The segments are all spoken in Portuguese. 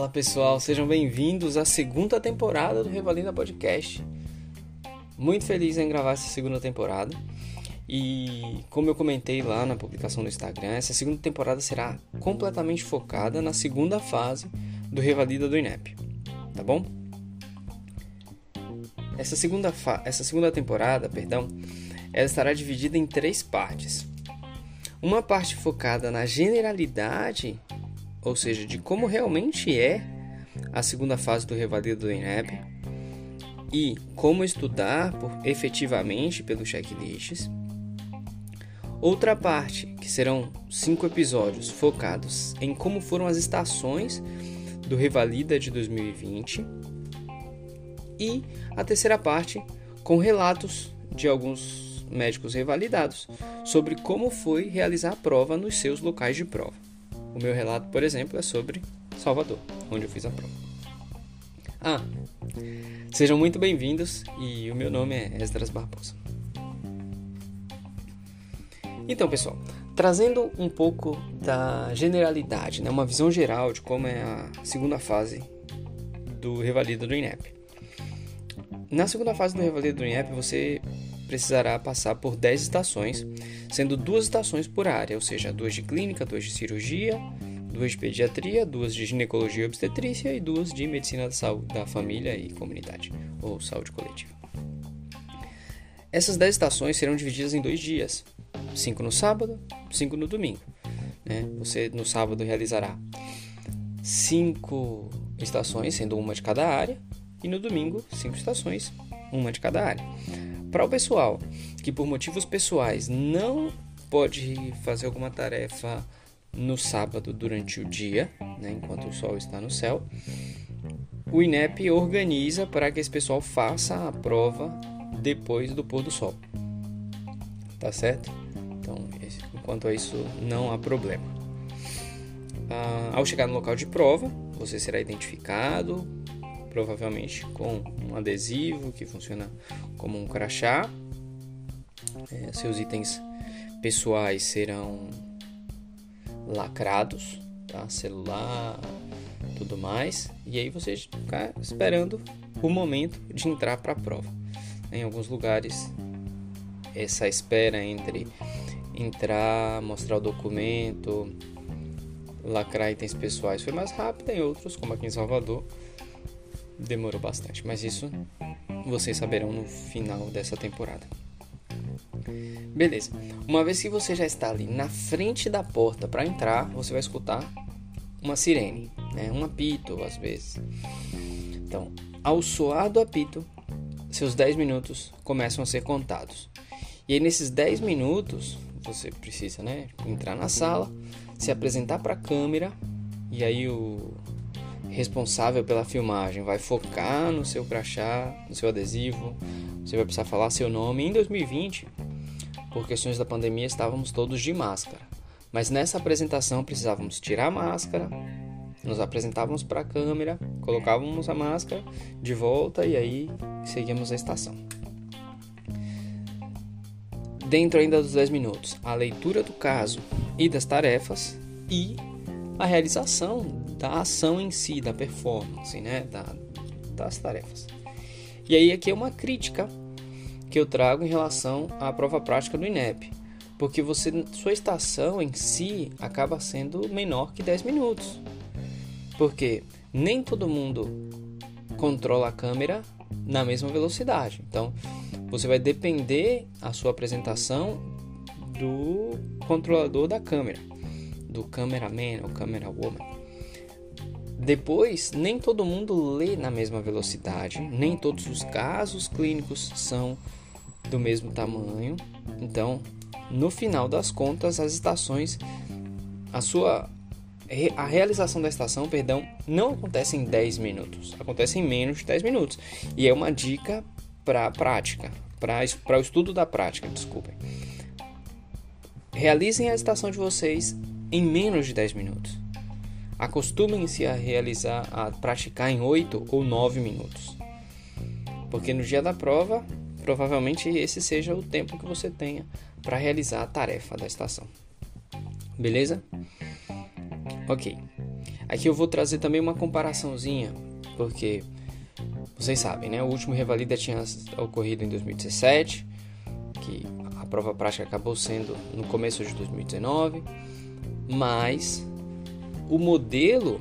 Fala pessoal, sejam bem-vindos à segunda temporada do Revalida Podcast. Muito feliz em gravar essa segunda temporada. E como eu comentei lá na publicação do Instagram, essa segunda temporada será completamente focada na segunda fase do Revalida do INEP. Tá bom? Essa segunda, essa segunda temporada, perdão, ela estará dividida em três partes. Uma parte focada na generalidade ou seja, de como realmente é a segunda fase do revalido do INEP e como estudar por, efetivamente pelos checklists. Outra parte, que serão cinco episódios focados em como foram as estações do Revalida de 2020. E a terceira parte, com relatos de alguns médicos revalidados sobre como foi realizar a prova nos seus locais de prova. O meu relato, por exemplo, é sobre Salvador, onde eu fiz a prova. Ah, sejam muito bem-vindos e o meu nome é Esdras Barbosa. Então, pessoal, trazendo um pouco da generalidade, né, uma visão geral de como é a segunda fase do Revalida do INEP. Na segunda fase do Revalida do INEP, você precisará passar por 10 estações, sendo duas estações por área, ou seja, duas de clínica, duas de cirurgia, duas de pediatria, duas de ginecologia e obstetrícia e duas de medicina da saúde da família e comunidade, ou saúde coletiva. Essas 10 estações serão divididas em dois dias, 5 no sábado, 5 no domingo. Né? Você no sábado realizará cinco estações, sendo uma de cada área, e no domingo, cinco estações, uma de cada área. Para o pessoal que por motivos pessoais não pode fazer alguma tarefa no sábado durante o dia, né, enquanto o sol está no céu, o INEP organiza para que esse pessoal faça a prova depois do pôr do sol. Tá certo? Então, enquanto a isso, não há problema. Ah, ao chegar no local de prova, você será identificado provavelmente com um adesivo que funciona como um crachá. É, seus itens pessoais serão lacrados, tá? celular, tudo mais. E aí você ficar esperando o momento de entrar para a prova. Em alguns lugares, essa espera entre entrar, mostrar o documento, lacrar itens pessoais foi mais rápida, em outros, como aqui em Salvador, demorou bastante, mas isso vocês saberão no final dessa temporada. Beleza. Uma vez que você já está ali na frente da porta para entrar, você vai escutar uma sirene, né? um apito às vezes. Então, ao soar do apito, seus 10 minutos começam a ser contados. E aí, nesses 10 minutos, você precisa né, entrar na sala, se apresentar para a câmera, e aí o, responsável pela filmagem vai focar no seu crachá, no seu adesivo, você vai precisar falar seu nome. Em 2020, por questões da pandemia, estávamos todos de máscara, mas nessa apresentação precisávamos tirar a máscara, nos apresentávamos para a câmera, colocávamos a máscara de volta e aí seguíamos a estação. Dentro ainda dos 10 minutos, a leitura do caso e das tarefas e a realização da ação em si, da performance, né, da, das tarefas. E aí aqui é uma crítica que eu trago em relação à prova prática do INEP, porque você sua estação em si acaba sendo menor que 10 minutos. Porque nem todo mundo controla a câmera na mesma velocidade. Então, você vai depender a sua apresentação do controlador da câmera do cameraman ou camerawoman. Depois, nem todo mundo lê na mesma velocidade, nem todos os casos clínicos são do mesmo tamanho. Então, no final das contas, as estações, a sua a realização da estação, perdão, não acontece em 10 minutos, acontece em menos de 10 minutos. E é uma dica para a prática, para o estudo da prática, desculpem. Realizem a estação de vocês em menos de 10 minutos. Acostumem-se a realizar, a praticar em 8 ou 9 minutos. Porque no dia da prova, provavelmente esse seja o tempo que você tenha para realizar a tarefa da estação. Beleza? Ok. Aqui eu vou trazer também uma comparaçãozinha, porque vocês sabem, né? O último Revalida tinha ocorrido em 2017, que a prova prática acabou sendo no começo de 2019, mas o modelo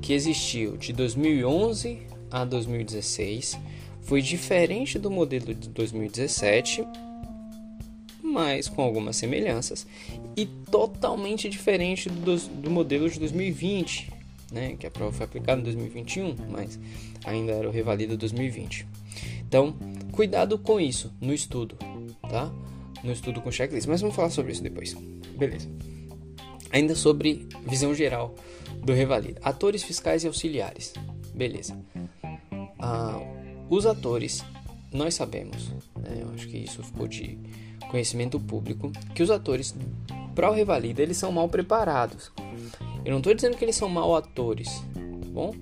que existiu de 2011 a 2016 foi diferente do modelo de 2017, mas com algumas semelhanças, e totalmente diferente do, do modelo de 2020, né, que a prova foi aplicada em 2021, mas ainda era o revalida 2020. Então, cuidado com isso no estudo, tá? No estudo com checklist, mas vamos falar sobre isso depois. Beleza. Ainda sobre visão geral do revalida. Atores fiscais e auxiliares. Beleza. Ah, os atores, nós sabemos, né, eu acho que isso ficou de conhecimento público, que os atores para o Revalida eles são mal preparados. Eu não estou dizendo que eles são mal atores, tá bom?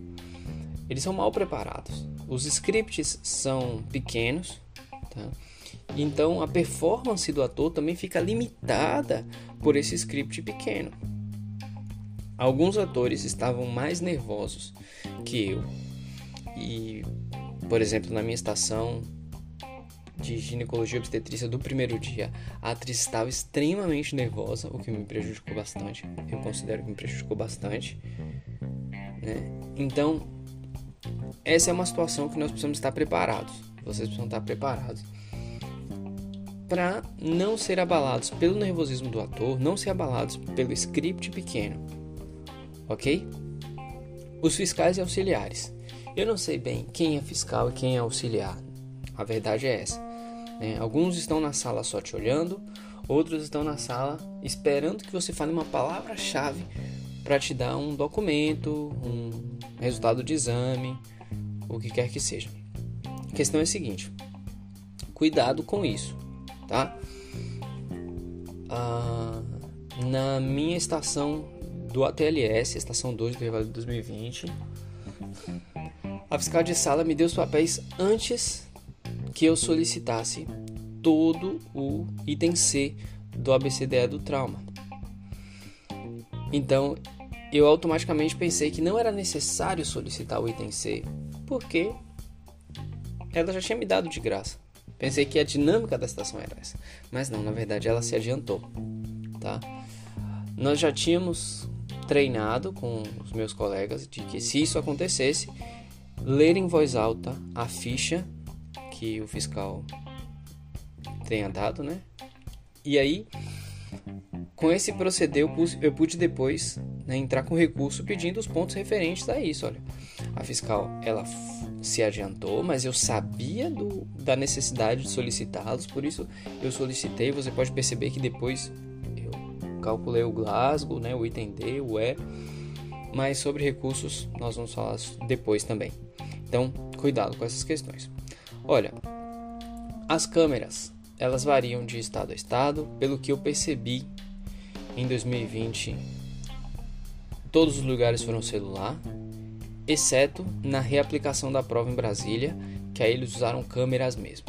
Eles são mal preparados. Os scripts são pequenos, tá? Então a performance do ator também fica limitada por esse script pequeno. Alguns atores estavam mais nervosos que eu e por exemplo, na minha estação de ginecologia obstetrícia do primeiro dia, a atriz estava extremamente nervosa, o que me prejudicou bastante. Eu considero que me prejudicou bastante. Né? Então, essa é uma situação que nós precisamos estar preparados. Vocês precisam estar preparados para não ser abalados pelo nervosismo do ator, não ser abalados pelo script pequeno, ok? Os fiscais e auxiliares. Eu não sei bem quem é fiscal e quem é auxiliar. A verdade é essa. Né? Alguns estão na sala só te olhando, outros estão na sala esperando que você fale uma palavra-chave para te dar um documento, um resultado de exame, o que quer que seja. A questão é a seguinte: cuidado com isso, tá? Ah, na minha estação do ATLS, estação 2 do Revale de 2020, a fiscal de sala me deu os papéis antes que eu solicitasse todo o item C do ABCDE do trauma. Então, eu automaticamente pensei que não era necessário solicitar o item C, porque ela já tinha me dado de graça. Pensei que a dinâmica da estação era essa, mas não, na verdade ela se adiantou, tá? Nós já tínhamos treinado com os meus colegas de que se isso acontecesse, ler em voz alta a ficha que o fiscal tenha dado, né? E aí, com esse proceder, eu, pude depois né, entrar com recurso pedindo os pontos referentes a isso. Olha, a fiscal ela se adiantou, mas eu sabia do, da necessidade de solicitá-los, por isso eu solicitei. Você pode perceber que depois eu calculei o Glasgow, né, o item D, o E, mas sobre recursos nós vamos falar depois também. Então, cuidado com essas questões. Olha, as câmeras, elas variam de estado a estado, pelo que eu percebi em 2020, todos os lugares foram celular, exceto na reaplicação da prova em Brasília, que aí eles usaram câmeras mesmo.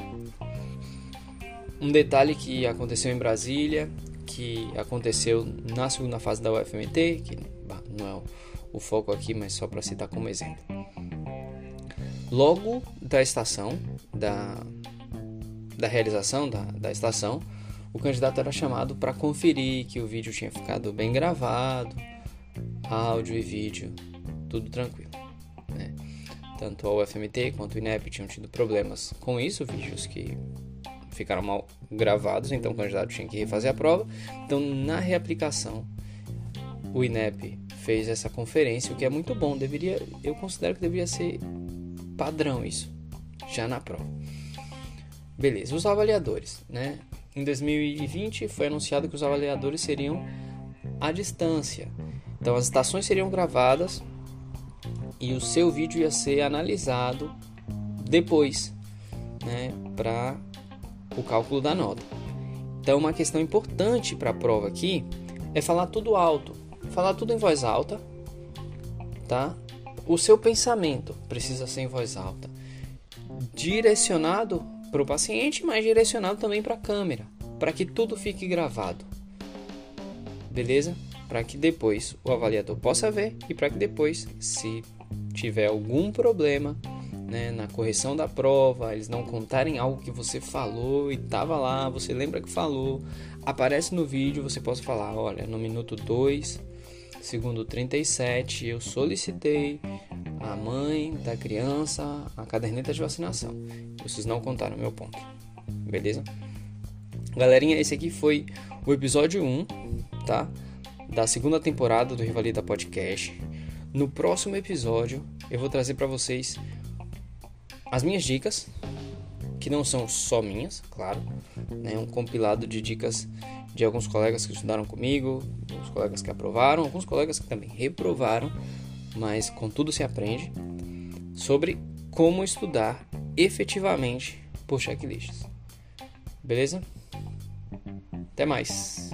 Um detalhe que aconteceu em Brasília, que aconteceu na segunda fase da UFMT, que não é o foco aqui, mas só para citar como exemplo. Logo da estação, da, da realização da, da estação, o candidato era chamado para conferir que o vídeo tinha ficado bem gravado, áudio e vídeo, tudo tranquilo. Tanto a UFMT quanto o INEP tinham tido problemas com isso, vídeos que ficaram mal gravados, então o candidato tinha que refazer a prova. Então, na reaplicação, o INEP fez essa conferência, o que é muito bom. Deveria, eu considero que deveria ser padrão isso, já na prova. Beleza, os avaliadores, né? Em 2020 foi anunciado que os avaliadores seriam à distância. Então as estações seriam gravadas e o seu vídeo ia ser analisado depois, né, para o cálculo da nota. Então uma questão importante para a prova aqui é falar tudo alto, falar tudo em voz alta, tá? O seu pensamento precisa ser em voz alta, direcionado para o paciente, mas direcionado também para a câmera, para que tudo fique gravado. Beleza? para que depois o avaliador possa ver e para que depois, se tiver algum problema né, na correção da prova, eles não contarem algo que você falou e estava lá, você lembra que falou, aparece no vídeo, você possa falar, olha, no minuto 2, segundo 37, eu solicitei a mãe da criança a caderneta de vacinação. Vocês não contaram meu ponto. Beleza? Galerinha, esse aqui foi o episódio 1, tá? Da segunda temporada do Rivalida Podcast. No próximo episódio, eu vou trazer para vocês as minhas dicas, que não são só minhas, claro, né? um compilado de dicas de alguns colegas que estudaram comigo, alguns colegas que aprovaram, alguns colegas que também reprovaram, mas com tudo se aprende, sobre como estudar efetivamente por checklists. Beleza? Até mais!